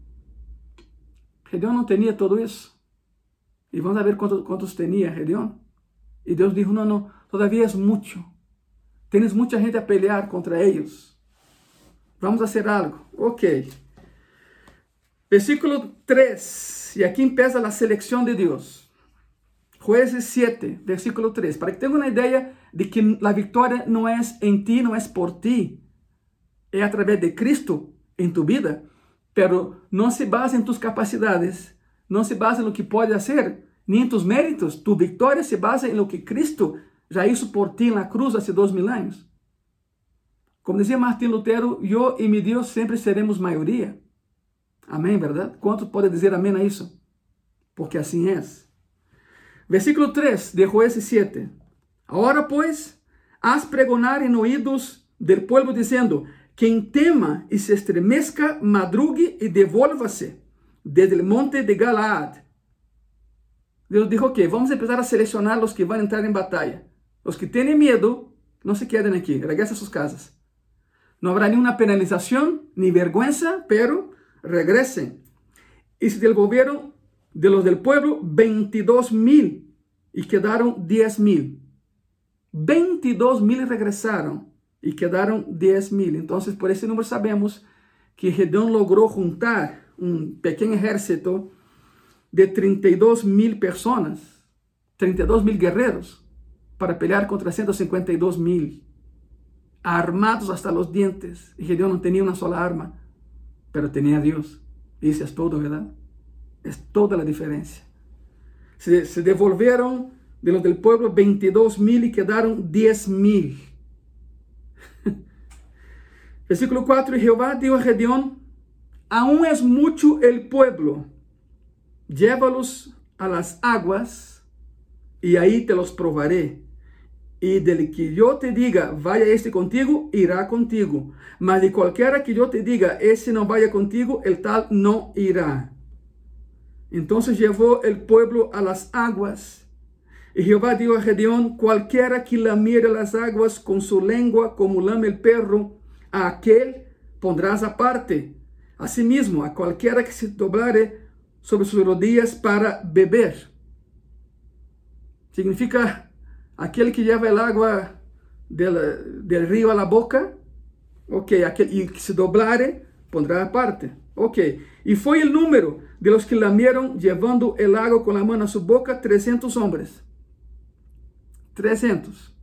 Gedeón no tenía todo eso. Y vamos a ver cuántos, cuántos tenía Gedeón. Y Dios dijo, no, no, todavía es mucho. Tienes mucha gente a pelear contra ellos. Vamos a hacer algo. Ok. Versículo 3. Y aquí empieza la selección de Dios. Jueces 7, versículo 3. Para que tengan una idea de que la victoria no es en ti, no es por ti. Es a través de Cristo en tu vida. Pero não se basa em tus capacidades, não se basa em lo que pode fazer, nem em tus méritos. Tu vitória se basa em lo que Cristo já hizo por ti na cruz há dois mil anos. Como dizia Martin Lutero, eu e meu Deus sempre seremos maioria. Amém, verdade? Quanto pode dizer amém a isso? Porque assim é. Versículo 3 de Jueces 7. Agora, pois, haz pregonar em oídos del pueblo, dizendo: quem tema e se estremezca, madrugue e devolva-se desde o monte de Galaad. Deus dijo que vamos começar a selecionar os que vão entrar em batalha. Os que têm medo, não se quedem aqui, regresen a suas casas. Não haverá nenhuma penalização, nem vergüenza, pero regresen. E se devolveram de los del pueblo 22 mil e quedaram 10 mil. 22 mil regresaron y quedaron 10 mil. Entonces, por ese número sabemos que Gedeón logró juntar un pequeño ejército de 32 mil personas, 32 mil guerreros, para pelear contra 152 mil, armados hasta los dientes. Y Gedeón no tenía una sola arma, pero tenía a Dios. Y eso es todo, ¿verdad? Es toda la diferencia. Se, se devolvieron de los del pueblo 22 mil y quedaron 10 mil. Versículo 4, y Jehová dijo a Gedeón, aún es mucho el pueblo, llévalos a las aguas y ahí te los probaré. Y del que yo te diga, vaya este contigo, irá contigo. Mas de cualquiera que yo te diga, ese no vaya contigo, el tal no irá. Entonces llevó el pueblo a las aguas. Y Jehová dijo a Gedeón, cualquiera que lamiere las aguas con su lengua como lame el perro, a aquel pondrás aparte. Asimismo, a cualquiera que se doblare sobre sus rodillas para beber. Significa aquel que lleva el agua del, río a la boca, ok, aquel, y que se doblare, pondrá aparte. Ok, y fue el número de los que lamieron llevando el agua con la mano a su boca, 300 hombres. 300.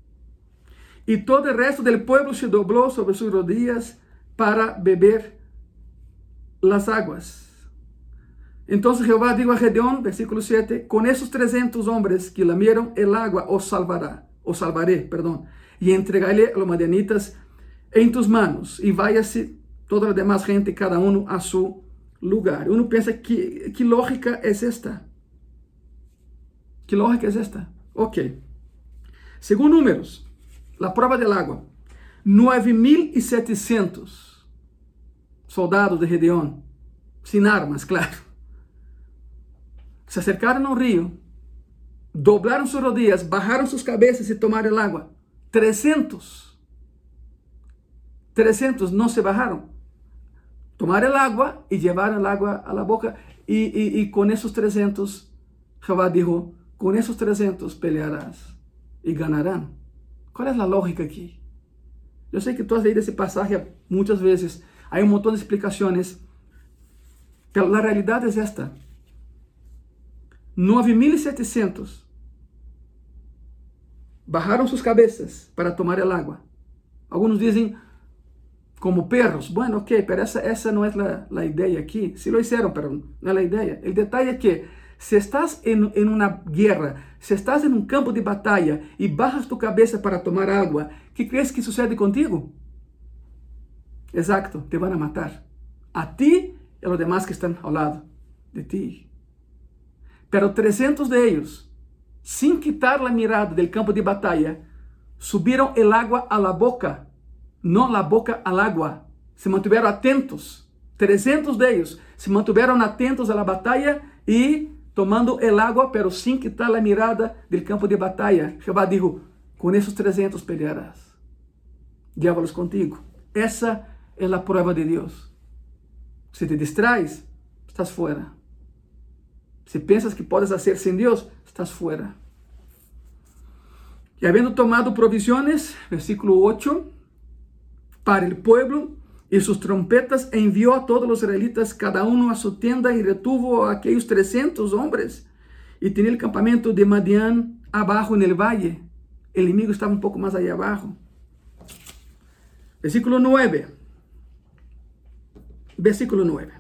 Y todo el resto del pueblo se dobló sobre sus rodillas para beber las aguas. Entonces Jehová dijo a Gedeón, versículo 7, con esos 300 hombres que lamieron el agua, os salvará, os salvaré, perdón, y entregaré a los madianitas en tus manos, y váyase toda la demás gente, cada uno a su lugar. Uno piensa, ¿qué, qué lógica es esta? ¿Qué lógica es esta? Ok. Según números, la prueba del agua, 9.700 soldados de Gedeón, sin armas, claro. Se acercaron al río, doblaron sus rodillas, bajaron sus cabezas y tomaron el agua. 300. 300 no se bajaron. Tomaron el agua y llevaron el agua a la boca. Y, y, y con esos 300, Jehová dijo, con esos 300 pelearás y ganarán. ¿Cuál es la lógica aquí? Yo sé que tú has leído ese pasaje muchas veces. Hay un montón de explicaciones. Pero la realidad es esta. 9.700 bajaron sus cabezas para tomar el agua. Algunos dicen como perros. Bueno, ok, pero esa, esa no es la, la idea aquí. Sí lo hicieron, pero no es la idea. El detalle es que si estás en, en, una guerra, si estás en un campo de batalla y bajas tu cabeza para tomar agua, ¿qué crees que sucede contigo? Exacto, te van a matar. A ti y a los demás que están al lado de ti. Pero 300 de ellos, sin quitar la mirada del campo de batalla, subieron el agua a la boca, no la boca al agua. Se mantuvieron atentos. 300 de ellos se mantuvieron atentos a la batalla y tomando el agua, pero sin quitar la mirada del campo de batalla. Jehová dijo, con esos 300 pelearás. Llévalos contigo. Esa es la prueba de Dios. Si te distraes, estás fuera. Si piensas que puedes hacer sin Dios, estás fuera. Y habiendo tomado provisiones, versículo 8, para el pueblo, y sus trompetas envió a todos los israelitas, cada uno a su tienda, y retuvo a aquellos 300 hombres. Y tenía el campamento de Madián abajo en el valle. El enemigo estaba un poco más allá abajo. Versículo 9. Versículo 9.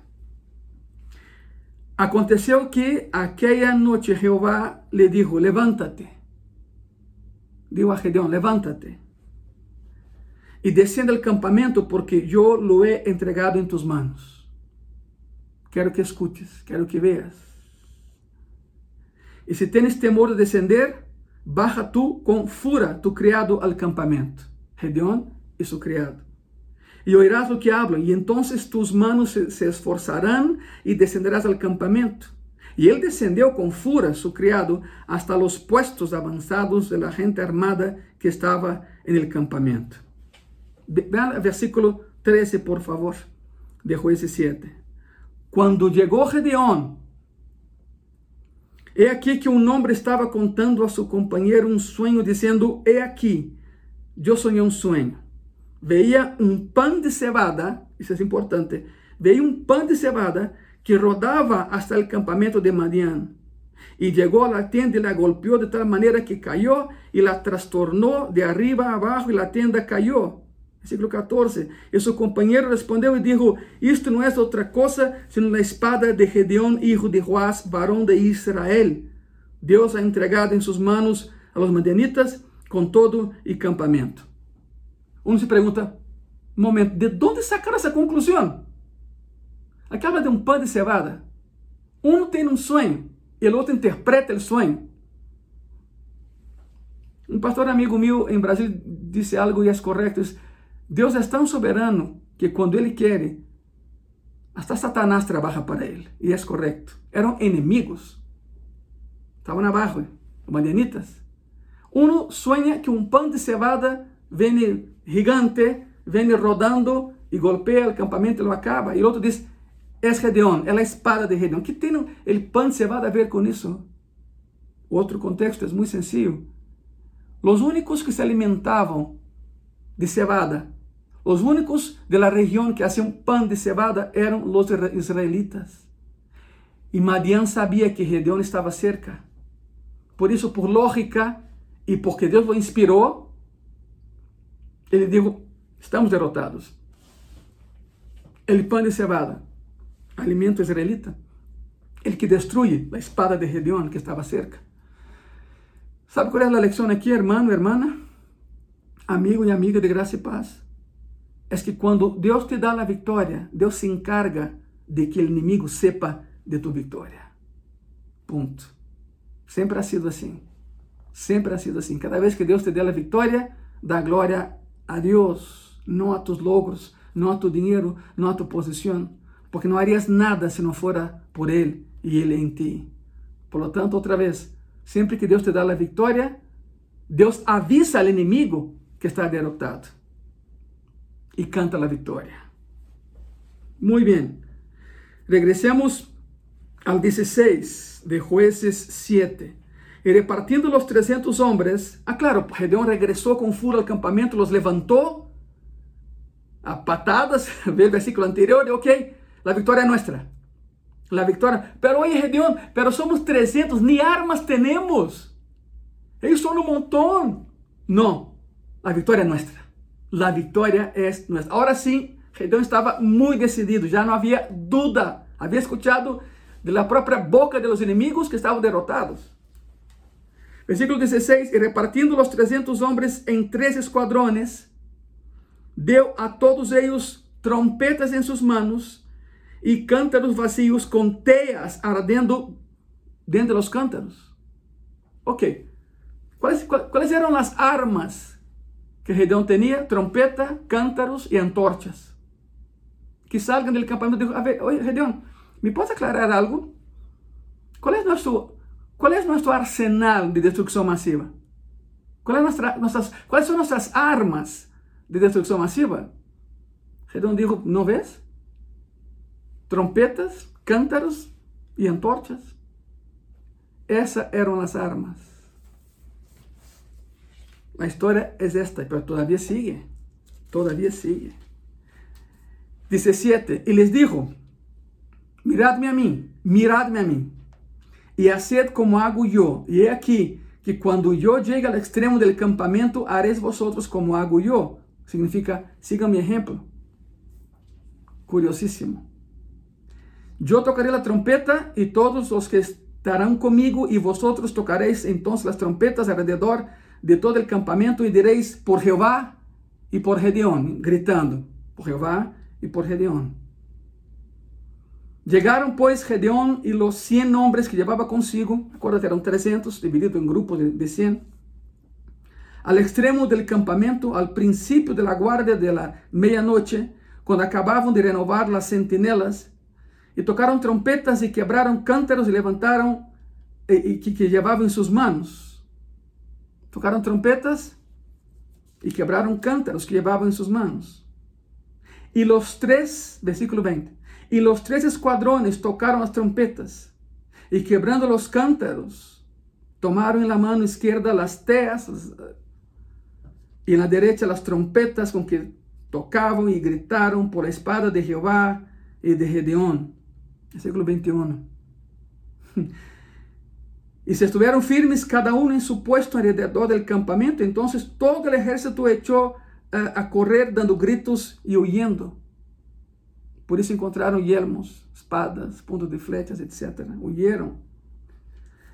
Aconteció que aquella noche Jehová le dijo, levántate. Dijo a Gedeón, levántate y desciende al campamento porque yo lo he entregado en tus manos. Quiero que escuches, quiero que veas. Y si tienes temor de descender, baja tú con fura tu criado al campamento. Gedeón y su criado. Y oirás lo que hablan, y entonces tus manos se, se esforzarán y descenderás al campamento. Y él descendió con fura, su criado, hasta los puestos avanzados de la gente armada que estaba en el campamento. Vean el versículo 13, por favor, de Jueces 7. Cuando llegó Gedeón He aqui que um homem estava contando a seu companheiro um sonho, dizendo: He aqui, eu sonhei um sonho. Veia um pão de cevada, isso é importante, veio um pão de cevada que rodava hasta o campamento de Madian. E chegou a la tienda e la golpeou de tal maneira que caiu e la trastornou de arriba a abaixo e la tienda caiu. Versículo 14. E seu companheiro respondeu e disse: Isto não é outra coisa senão a espada de Gedeón, hijo de Joás, varão de Israel. Deus ha entregado em suas mãos a los madianitas com todo e campamento. Um se pergunta: momento, de onde sacaram essa conclusão? Acaba de um pão de cevada. Um tem um sonho, e o outro interpreta o sonho. Um pastor amigo meu em Brasil disse algo e é correto. Deus é tão soberano que quando Ele quer, até Satanás trabalha para Ele. E é correto. Eram inimigos. Estavam abaixo, madianitas. Um sonha que um pão de cevada vem gigante, vem rodando e golpeia o campamento e lo acaba. E o outro diz, é Gedeon, é a espada de Gedeon. que tem o pão de cevada a ver com isso? Outro contexto é muito sencillo. Os únicos que se alimentavam de cevada, os únicos de la que faziam pão de cevada eram os israelitas. E Madian sabia que Gedeon estava cerca. Por isso, por lógica e porque Deus o inspirou, ele disse: estamos derrotados. El pão de cevada, alimento israelita, ele que destrui a espada de Gedeon que estava cerca. ¿Sabe qual é a lição aqui, hermano, hermana? Amigo e amiga de graça e paz. É que quando Deus te dá a vitória, Deus se encarga de que o inimigo sepa de tu vitória. Ponto. Sempre ha sido assim. Sempre ha sido assim. Cada vez que Deus te dê a vitória, dá glória a Deus, não a tus logros, não a tu dinheiro, não a tu posição, porque não harías nada se não fora por Ele e Ele em ti. Por lo tanto, outra vez, Sempre que Deus te dá a vitória, Deus avisa ao inimigo que está derrotado e canta a vitória. Muito bem. Regressemos ao 16 de Jueces 7. E repartindo os 300 homens, ah, claro, Gedeón regressou com fúria ao campamento, los levantou a patadas, vê o versículo anterior, ok, a vitória é nossa la victoria. Pero oye, Gedeón, pero somos 300, ni armas tenemos. Ellos son un montón. No, la victoria es nuestra. La victoria es nuestra. Ahora sí, Gedeón estaba muy decidido, ya no había duda. Había escuchado de la propia boca de los enemigos que estaban derrotados. Versículo 16, y repartiendo los 300 hombres en tres escuadrones, dio a todos ellos trompetas en sus manos e cântaros vazios com teias ardendo dentro dos cântaros. Ok. Quais, quais eram as armas que Gedeão tinha? Trompeta, cântaros e antorchas. Que salgam do campamento. A ver, oi, Gedeão, me pode aclarar algo? Qual é nosso, qual é nosso arsenal de destruição massiva? Qual é nossa, nossas, quais são nossas armas de destruição massiva? Gedeão disse, não vês? trompetas, cântaros e antorchas. Essas eram as armas. A história é esta, mas todavia sigue. Todavia sigue. 17. E les dijo: Miradme a mim, miradme a mim, e haced como hago eu. E é aqui que quando eu chegue ao extremo do campamento, haréis vosotros como hago eu. Significa, sigam mi exemplo. Curiosíssimo. Yo tocaré la trompeta y todos los que estarán conmigo y vosotros tocaréis entonces las trompetas alrededor de todo el campamento y diréis por Jehová y por Gedeón, gritando, por Jehová y por Gedeón. Llegaron pues Gedeón y los cien hombres que llevaba consigo, acuérdate, eran 300, dividido en grupos de, de 100, al extremo del campamento, al principio de la guardia de la medianoche, cuando acababan de renovar las centinelas, e tocaram trompetas e quebraram cântaros e levantaram e, e que, que levavam em suas mãos. Tocaram trompetas e quebraram cântaros que levavam em suas mãos. E os três, versículo 20, e os três esquadrones tocaram as trompetas. y quebrando los cántaros, tomaron en la mano izquierda las teas y en la derecha las trompetas con que tocaban y gritaron por la espada de Jehová y de Gedeón. Versículo 21. Y se estuvieron firmes cada uno en su puesto alrededor del campamento, entonces todo el ejército echó uh, a correr dando gritos y huyendo. Por isso encontraram yelmos, espadas, pontos de flechas, etc. Huyeron.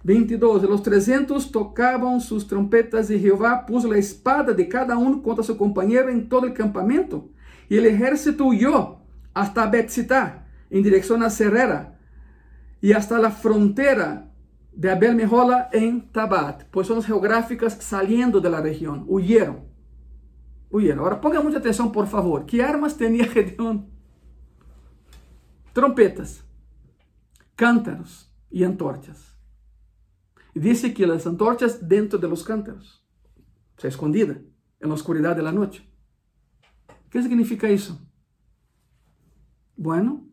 22. Los 300 tocavam sus trompetas e Jehová puso a espada de cada um contra seu companheiro em todo o campamento. E o ejército huyó hasta Betzitá, em direção a Serrera, e hasta a fronteira de Abel Mehola em Tabat, posições geográficas saliendo de la região. Huyeron. Huyeron. Agora ponga muita atenção, por favor. Que armas tinha Gedeón? trompetas, cántaros y antorchas. Dice que las antorchas dentro de los cántaros, o escondida en la oscuridad de la noche. ¿Qué significa eso? Bueno,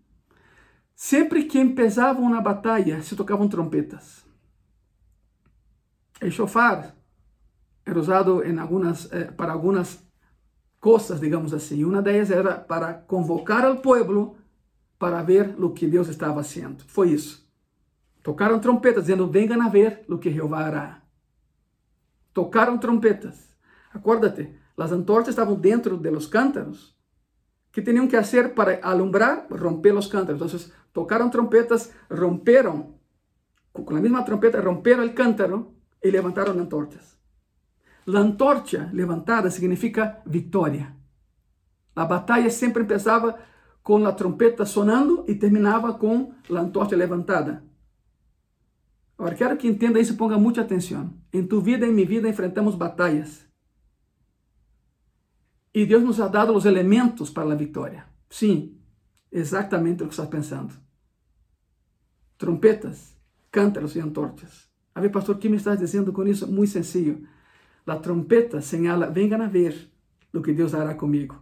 sempre que empezava uma batalha, se tocavam trompetas. El shofar era usado em algumas, eh, para algumas coisas, digamos assim. Uma delas era para convocar ao povo para ver o que Deus estava fazendo. Foi isso. Tocaram trompetas, dizendo: Venham a ver o que Jeová hará. Tocaram trompetas. Acuérdate, as antorchas estavam dentro de los cántaros. que tinham que fazer para alumbrar? Romper os cántaros. Então, tocaram trompetas, romperam, com a mesma trompeta, romperam o cântaro e levantaram antorchas. A antorcha levantada significa vitória. A batalha sempre começava com a trompeta sonando e terminava com a antorcha levantada. Agora, quero que entenda isso e ponga muita atenção. Em tu vida e em minha vida enfrentamos batalhas. E Deus nos ha dado os elementos para a vitória. Sim, exatamente o que estás pensando. Trompetas, cântaros e antorchas. A ver, pastor, o que me estás dizendo com isso? Muito sencillo. A trompeta señala, venham a ver o que Deus hará comigo.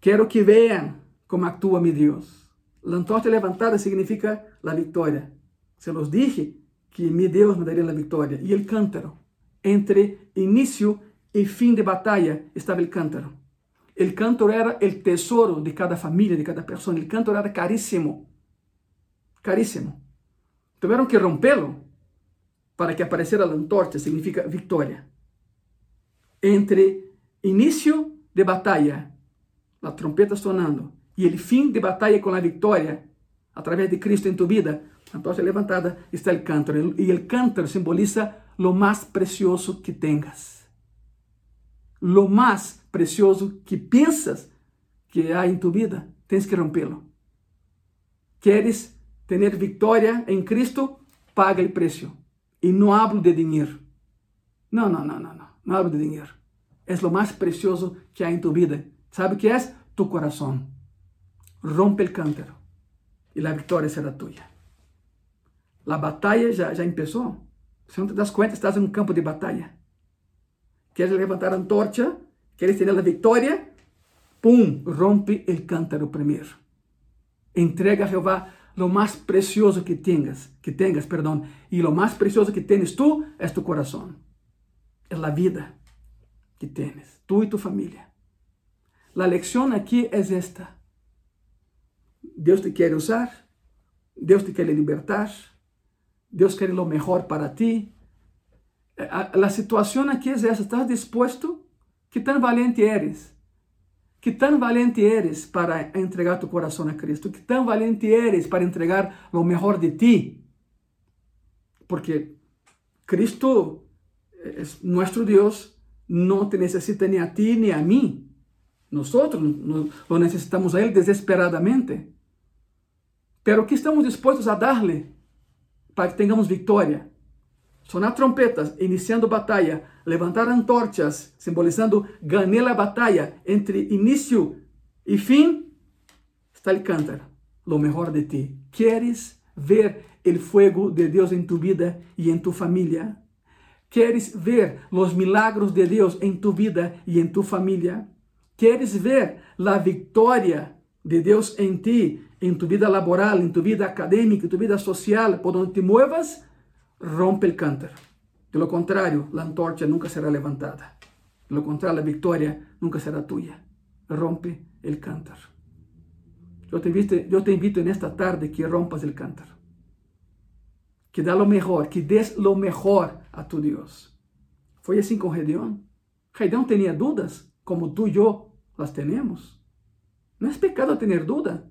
Quero que vejam como actúa mi Dios. La antorcha levantada significa la victoria. Se los dije que mi Deus me daria a vitória. E el cântaro. Entre início e fim de batalha estava el cântaro. El cântaro era el tesouro de cada família, de cada pessoa. El cântaro era caríssimo. Caríssimo. Tiveram que rompê-lo para que aparecera a antorcha, significa vitória. Entre início de batalha, a trompeta sonando, e o fim de batalha com a vitória através de Cristo em tu vida, a tocha levantada está o cântaro. E o cântaro simboliza lo mais precioso que tengas. Lo mais precioso que pensas que há em tu vida, tens que rompê-lo. Queres ter vitória em Cristo? Paga o preço. E não hablo de dinheiro. Não, não, não, não, não. Não hablo de dinheiro. É o mais precioso que há em tu vida. ¿Sabe o que é? Tu coração rompe el cántaro y la victoria será tuya. La batalla ya, ya empezó. Si no te das cuenta, estás en un campo de batalla. Quieres levantar antorcha, quieres tener la victoria, ¡pum! Rompe el cántaro primero. Entrega a Jehová lo más precioso que tengas, que tengas, perdón, y lo más precioso que tienes tú es tu corazón. Es la vida que tienes, tú y tu familia. La lección aquí es esta. Deus te quer usar, Deus te quer libertar, Deus quer o melhor para ti. A, a situação aqui é essa: estás disposto? Que tão valente eres? Que tão valente eres para entregar tu coração a Cristo? Que tão valente eres para entregar o melhor de ti? Porque Cristo é nosso Deus, não te necessita nem a ti nem a mim. Nós lo necessitamos a Ele desesperadamente. Pero o que estamos dispostos a dar-lhe para que tenhamos vitória? Sonar trompetas, iniciando batalha, levantar antorchas, simbolizando ganhar a batalha entre início e fim, está o cântaro, lo mejor de ti. ¿Quieres ver el fuego de Deus em tu vida e em tu família? ¿Quieres ver los milagros de Deus em tu vida e em tu família? ¿Quieres ver la victoria de Deus em ti, em tu vida laboral, em tu vida acadêmica, em tu vida social, por onde te muevas, rompe o cântaro. De lo contrário, a antorcha nunca será levantada. De lo contrário, a vitória nunca será tuya. Rompe o cântaro. Eu te, invito, eu te invito nesta tarde que rompas o cântaro. Que dá lo mejor, que des lo mejor a tu Deus. Foi assim com Gedeón. Gedeón tinha dúvidas, como tu e eu las temos. Não é pecado ter dúvida.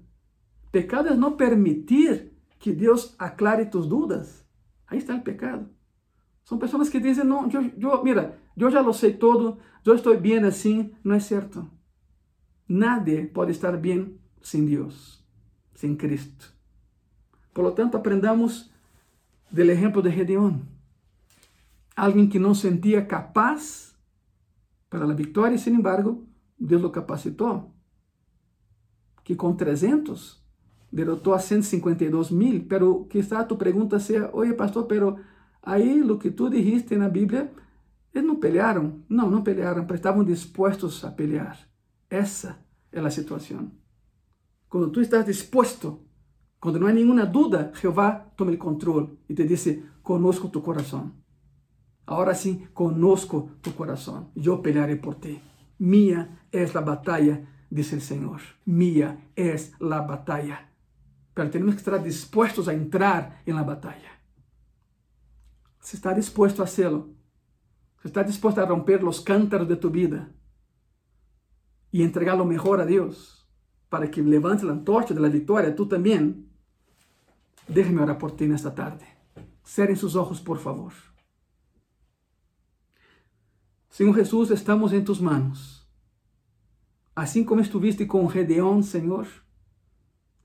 Pecado é não permitir que Deus aclare tus dúvidas. Aí está o pecado. São pessoas que dizem, não, eu, eu, mira, eu já lo sei todo, eu estou bem assim. Não é certo. Nadie pode estar bem sem Deus, sem Cristo. Por lo tanto, aprendamos do exemplo de Gedeón. Alguém que não sentia capaz para a vitória e, sin embargo, Deus o capacitou. Que com 300 derrotou a 152 mil, pero quizá tu pergunta seja, oye pastor, pero aí o que tu dijiste na Bíblia, eles não pelearam? Não, não pelearam, mas estavam dispostos a pelear. Essa é a situação. Quando tu estás disposto, quando não há nenhuma dúvida, Jeová toma o controle e te diz: Conosco tu coração. Agora sim, conosco tu coração. Eu pelearei por ti. Minha é a batalha, diz o Senhor. Minha é a batalha. Pero temos que estar dispostos a entrar em la batalha. Se está disposto a hacerlo, se está disposto a romper os cántaros de tu vida e entregar lo mejor a Deus, para que levante a antorcha da vitória, tu também. Déjame orar por ti nesta tarde. Cerrem seus olhos, por favor. Senhor Jesus, estamos em tus manos. Assim como estuviste com Gedeón, Senhor,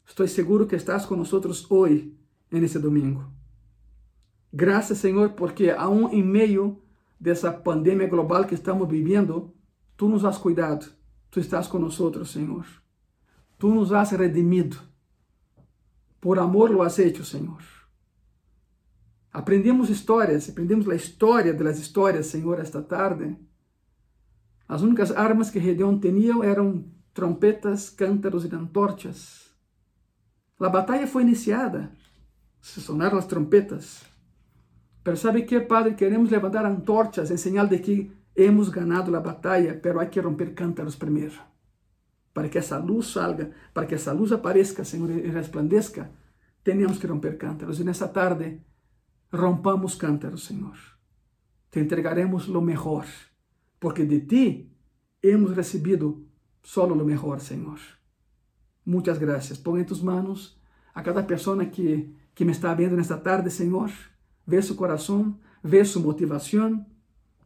estou seguro que estás com nós hoje, nesse domingo. Graças, Senhor, porque aún em meio dessa pandemia global que estamos vivendo, tu nos has cuidado, tu estás conosco, Senhor. Tu nos has redimido. Por amor lo has hecho, Senhor. Aprendemos histórias, aprendemos a história das histórias, Senhor, esta tarde. As únicas armas que Gedeon tinha eram trompetas, cântaros e antorchas. A batalha foi iniciada. Se sonaram as trompetas. Pero sabe que, Padre? Queremos levantar antorchas em sinal de que hemos ganado a batalha, pero há que romper cântaros primeiro para que essa luz salga, para que essa luz apareça, Senhor, e resplandeça, temos que romper cântaros. E nessa tarde, rompamos cântaros, Senhor. Te entregaremos lo melhor, porque de ti hemos recebido solo lo melhor, Senhor. Muitas graças. Põe em tus manos a cada pessoa que, que me está vendo nesta tarde, Senhor. Vê seu coração, vê sua motivação.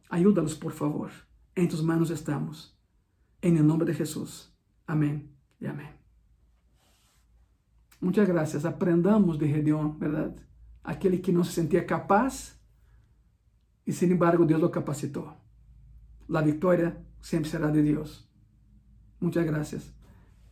Ayúdalos, por favor. Em tus manos estamos. Em nome de Jesus. Amém e amém. Muitas graças. Aprendamos de Gedeon, verdade? Aquele que não se sentia capaz e, sin embargo, Deus o capacitou. A vitória sempre será de Deus. Muitas graças.